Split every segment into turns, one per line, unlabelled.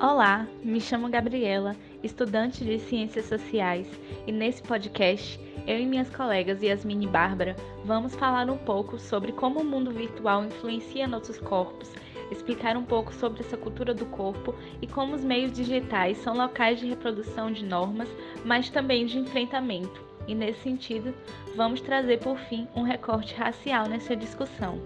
Olá, me chamo Gabriela, estudante de Ciências Sociais, e nesse podcast, eu e minhas colegas Yasmin e Bárbara vamos falar um pouco sobre como o mundo virtual influencia nossos corpos, explicar um pouco sobre essa cultura do corpo e como os meios digitais são locais de reprodução de normas, mas também de enfrentamento. E nesse sentido, vamos trazer por fim um recorte racial nessa discussão.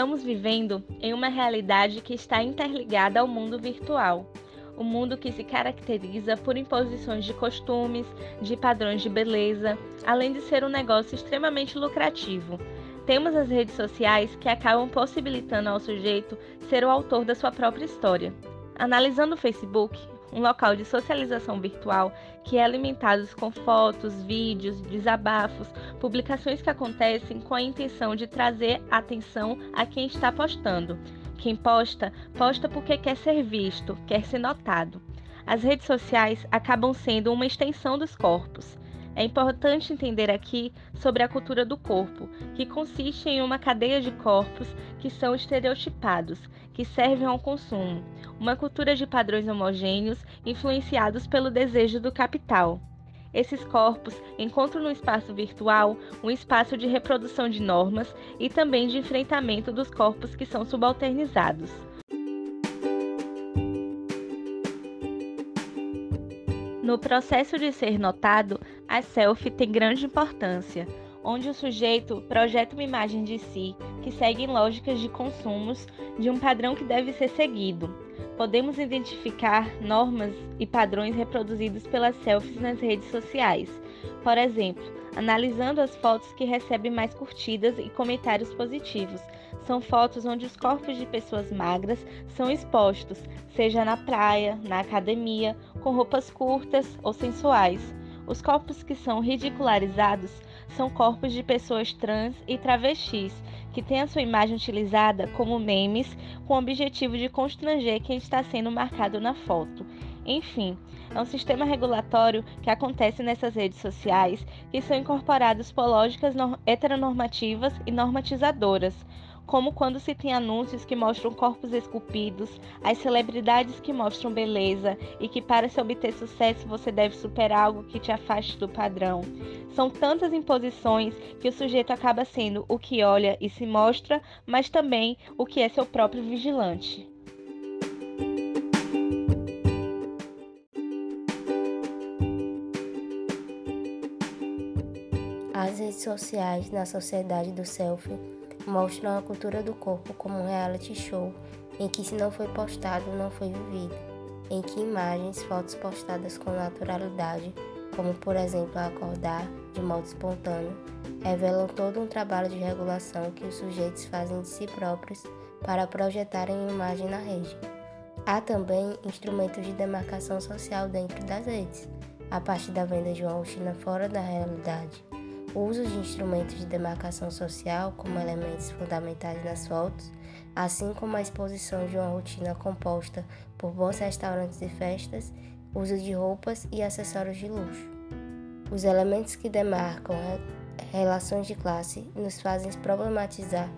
Estamos vivendo em uma realidade que está interligada ao mundo virtual. O um mundo que se caracteriza por imposições de costumes, de padrões de beleza, além de ser um negócio extremamente lucrativo. Temos as redes sociais que acabam possibilitando ao sujeito ser o autor da sua própria história. Analisando o Facebook, um local de socialização virtual que é alimentado com fotos, vídeos, desabafos, publicações que acontecem com a intenção de trazer atenção a quem está postando. Quem posta, posta porque quer ser visto, quer ser notado. As redes sociais acabam sendo uma extensão dos corpos. É importante entender aqui sobre a cultura do corpo, que consiste em uma cadeia de corpos que são estereotipados, que servem ao consumo, uma cultura de padrões homogêneos influenciados pelo desejo do capital. Esses corpos encontram no espaço virtual um espaço de reprodução de normas e também de enfrentamento dos corpos que são subalternizados. No processo de ser notado, a selfie tem grande importância, onde o sujeito projeta uma imagem de si que segue lógicas de consumos de um padrão que deve ser seguido. Podemos identificar normas e padrões reproduzidos pelas selfies nas redes sociais. Por exemplo, analisando as fotos que recebem mais curtidas e comentários positivos. São fotos onde os corpos de pessoas magras são expostos, seja na praia, na academia, com roupas curtas ou sensuais. Os corpos que são ridicularizados são corpos de pessoas trans e travestis, que têm a sua imagem utilizada como memes com o objetivo de constranger quem está sendo marcado na foto. Enfim, é um sistema regulatório que acontece nessas redes sociais que são incorporados por lógicas heteronormativas e normatizadoras, como quando se tem anúncios que mostram corpos esculpidos, as celebridades que mostram beleza e que para se obter sucesso você deve superar algo que te afaste do padrão. São tantas imposições que o sujeito acaba sendo o que olha e se mostra, mas também o que é seu próprio vigilante.
Sociais na sociedade do selfie mostram a cultura do corpo como um reality show em que se não foi postado, não foi vivido, em que imagens, fotos postadas com naturalidade, como por exemplo acordar de modo espontâneo, revelam todo um trabalho de regulação que os sujeitos fazem de si próprios para projetarem imagem na rede. Há também instrumentos de demarcação social dentro das redes, a partir da venda de uma rotina fora da realidade o uso de instrumentos de demarcação social como elementos fundamentais nas fotos, assim como a exposição de uma rotina composta por bons restaurantes e festas, uso de roupas e acessórios de luxo. Os elementos que demarcam relações de classe nos fazem problematizar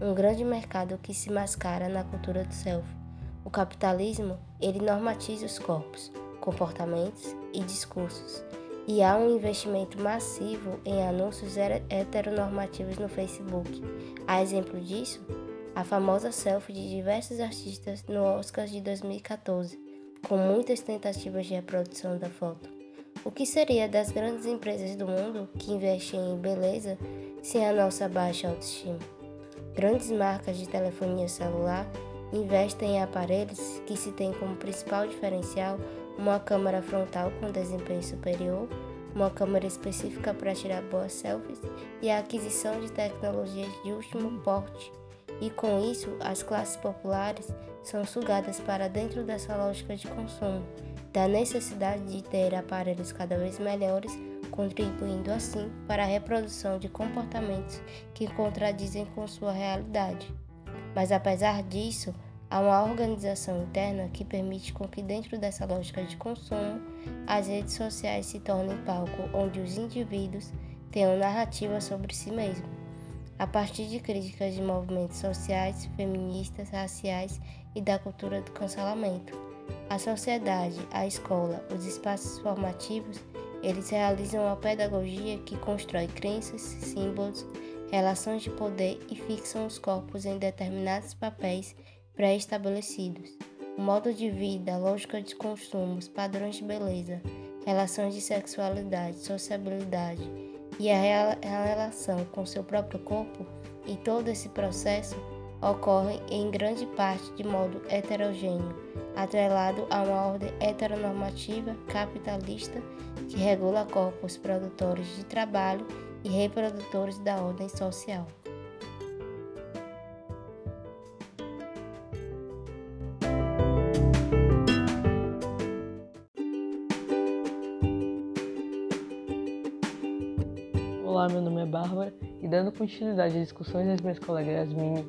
um grande mercado que se mascara na cultura do selfie. O capitalismo, ele normatiza os corpos, comportamentos e discursos e há um investimento massivo em anúncios heteronormativos no Facebook. A exemplo disso, a famosa selfie de diversos artistas no Oscar de 2014, com muitas tentativas de reprodução da foto. O que seria das grandes empresas do mundo que investem em beleza sem a nossa baixa autoestima? Grandes marcas de telefonia celular investem em aparelhos que se tem como principal diferencial uma câmera frontal com desempenho superior, uma câmera específica para tirar boas selfies e a aquisição de tecnologias de último porte. E com isso, as classes populares são sugadas para dentro dessa lógica de consumo, da necessidade de ter aparelhos cada vez melhores, contribuindo assim para a reprodução de comportamentos que contradizem com sua realidade. Mas apesar disso, Há uma organização interna que permite com que dentro dessa lógica de consumo, as redes sociais se tornem palco onde os indivíduos tenham narrativa sobre si mesmo, a partir de críticas de movimentos sociais, feministas, raciais e da cultura do cancelamento. A sociedade, a escola, os espaços formativos, eles realizam uma pedagogia que constrói crenças, símbolos, relações de poder e fixam os corpos em determinados papéis pré-estabelecidos. O modo de vida, lógica de consumos, padrões de beleza, relações de sexualidade, sociabilidade e a, relação com seu próprio corpo e todo esse processo ocorrem em grande parte de modo heterogêneo, atrelado a uma ordem heteronormativa capitalista que regula corpos produtores de trabalho e reprodutores da ordem social.
Meu nome é Bárbara e dando continuidade às discussões das minhas colegas Yasmin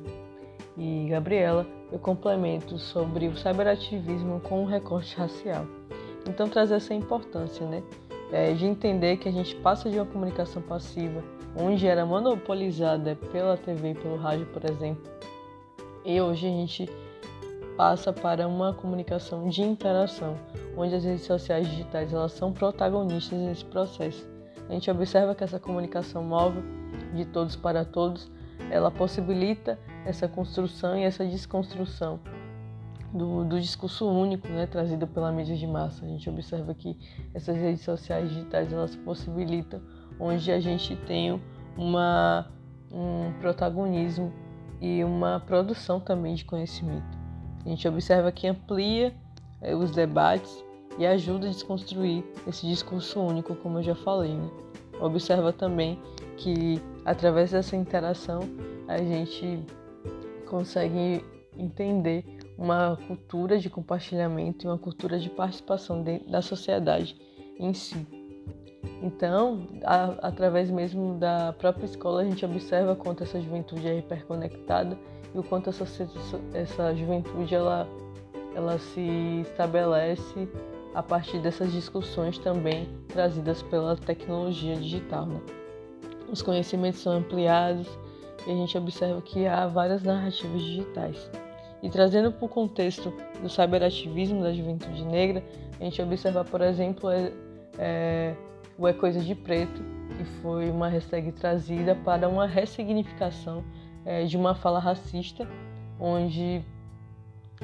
e Gabriela, eu complemento sobre o cyberativismo com o recorte racial. Então trazer essa importância, né, é, de entender que a gente passa de uma comunicação passiva, onde era monopolizada pela TV e pelo rádio, por exemplo, e hoje a gente passa para uma comunicação de interação, onde as redes sociais digitais elas são protagonistas nesse processo. A gente observa que essa comunicação móvel de todos para todos, ela possibilita essa construção e essa desconstrução do, do discurso único, né, trazido pela mídia de massa. A gente observa que essas redes sociais digitais elas possibilitam onde a gente tem uma, um protagonismo e uma produção também de conhecimento. A gente observa que amplia é, os debates e ajuda a desconstruir esse discurso único, como eu já falei. Né? Observa também que através dessa interação a gente consegue entender uma cultura de compartilhamento e uma cultura de participação da sociedade em si. Então, a, através mesmo da própria escola, a gente observa quanto essa juventude é hiperconectada e o quanto essa, essa juventude ela, ela se estabelece a partir dessas discussões também trazidas pela tecnologia digital. Né? Os conhecimentos são ampliados e a gente observa que há várias narrativas digitais. E trazendo para o contexto do cyberativismo da juventude negra, a gente observa, por exemplo, é, é, o É Coisa de Preto, que foi uma hashtag trazida para uma ressignificação é, de uma fala racista, onde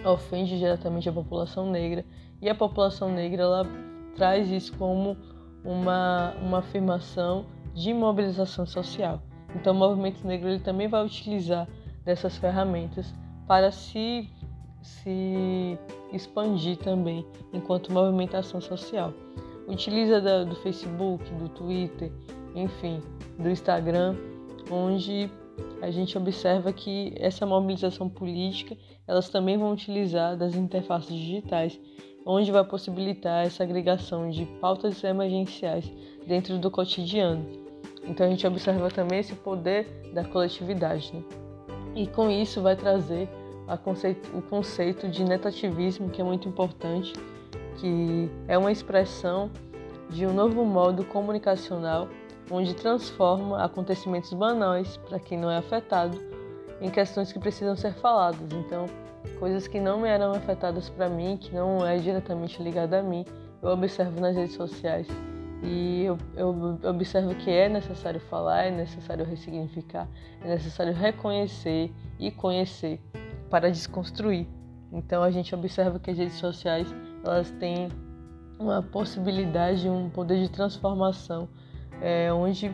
ofende diretamente a população negra e a população negra ela traz isso como uma, uma afirmação de mobilização social. Então o movimento negro ele também vai utilizar dessas ferramentas para se, se expandir também enquanto movimentação social. Utiliza da, do Facebook, do Twitter, enfim, do Instagram, onde a gente observa que essa mobilização política elas também vão utilizar das interfaces digitais, onde vai possibilitar essa agregação de pautas emergenciais dentro do cotidiano. Então a gente observa também esse poder da coletividade. Né? E com isso vai trazer conceito, o conceito de netativismo, que é muito importante, que é uma expressão de um novo modo comunicacional onde transforma acontecimentos banais para quem não é afetado em questões que precisam ser faladas. Então, coisas que não eram afetadas para mim, que não é diretamente ligada a mim, eu observo nas redes sociais e eu, eu, observo que é necessário falar, é necessário ressignificar, é necessário reconhecer e conhecer para desconstruir. Então a gente observa que as redes sociais elas têm uma possibilidade, um poder de transformação é, onde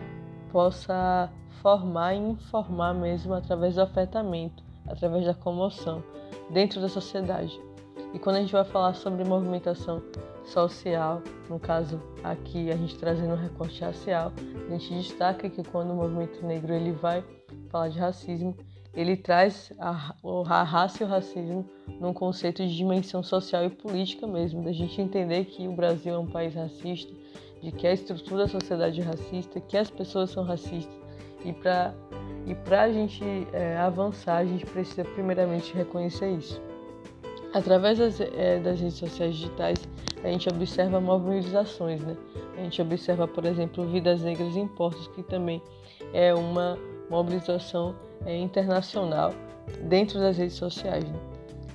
possa formar e informar mesmo através do afetamento, através da comoção dentro da sociedade. E quando a gente vai falar sobre movimentação social, no caso aqui a gente trazendo um recorte racial, a gente destaca que quando o movimento negro ele vai falar de racismo, ele traz a, a raça e o racismo num conceito de dimensão social e política mesmo, da gente entender que o Brasil é um país racista, de que a estrutura da sociedade é racista, que as pessoas são racistas. E para e a gente é, avançar, a gente precisa primeiramente reconhecer isso. Através das, é, das redes sociais digitais, a gente observa mobilizações, né? A gente observa, por exemplo, Vidas Negras em Portos, que também é uma mobilização é, internacional dentro das redes sociais. Né?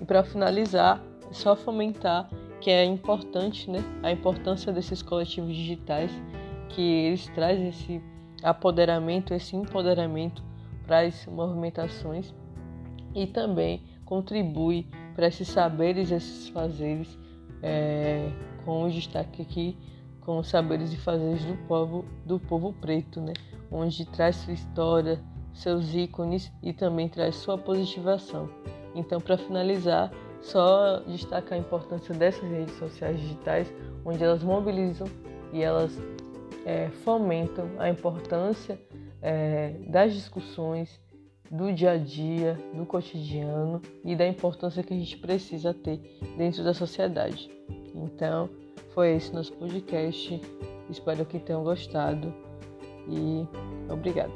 E para finalizar, é só fomentar que é importante, né, a importância desses coletivos digitais, que eles trazem esse apoderamento, esse empoderamento para as movimentações e também contribui para esses saberes, esses fazeres, é, com o destaque aqui com os saberes e fazeres do povo, do povo preto, né? onde traz sua história, seus ícones e também traz sua positivação. Então, para finalizar, só destacar a importância dessas redes sociais digitais, onde elas mobilizam e elas é, fomentam a importância é, das discussões do dia a dia, do cotidiano e da importância que a gente precisa ter dentro da sociedade. Então, foi esse nosso podcast. Espero que tenham gostado e obrigada.